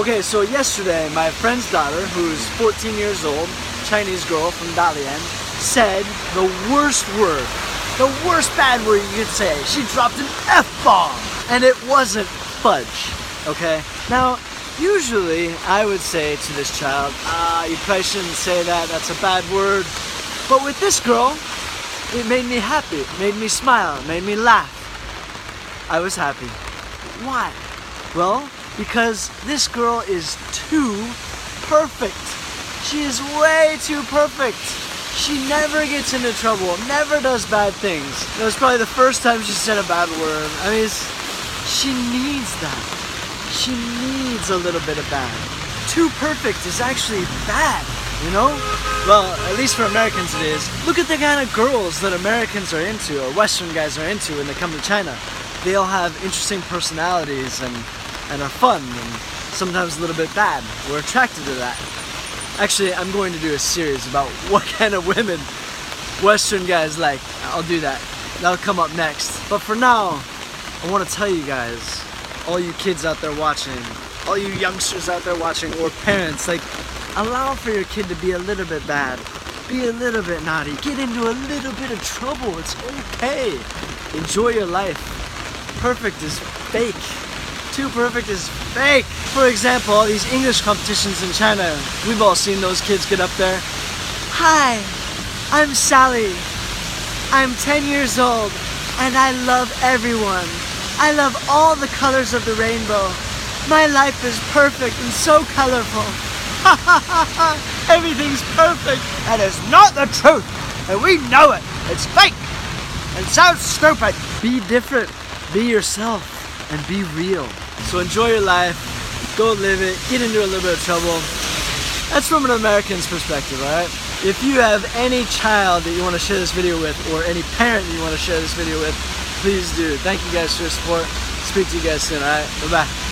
Okay, so yesterday, my friend's daughter, who's 14 years old, Chinese girl from Dalian, said the worst word, the worst bad word you could say. She dropped an F-bomb, and it wasn't fudge, okay? Now, usually I would say to this child, ah, you probably shouldn't say that, that's a bad word. But with this girl, it made me happy, made me smile, made me laugh. I was happy. Why? Well, because this girl is too perfect. She is way too perfect. She never gets into trouble, never does bad things. That was probably the first time she said a bad word. I mean, she needs that. She needs a little bit of bad. Too perfect is actually bad, you know? Well, at least for Americans it is. Look at the kind of girls that Americans are into, or Western guys are into when they come to China. They all have interesting personalities and and are fun and sometimes a little bit bad. We're attracted to that. Actually, I'm going to do a series about what kind of women Western guys like. I'll do that. That'll come up next. But for now, I want to tell you guys, all you kids out there watching, all you youngsters out there watching, or parents, like, allow for your kid to be a little bit bad. Be a little bit naughty. Get into a little bit of trouble. It's okay. Enjoy your life. Perfect is fake. Too perfect is fake. For example, these English competitions in China, we've all seen those kids get up there. Hi, I'm Sally. I'm 10 years old and I love everyone. I love all the colors of the rainbow. My life is perfect and so colorful. Ha ha ha ha! Everything's perfect. That is not the truth, and we know it. It's fake and so stupid. Be different. Be yourself and be real. So enjoy your life, go live it, get into a little bit of trouble. That's from an American's perspective, alright? If you have any child that you want to share this video with, or any parent that you want to share this video with, please do. Thank you guys for your support. Speak to you guys soon, alright? Bye bye.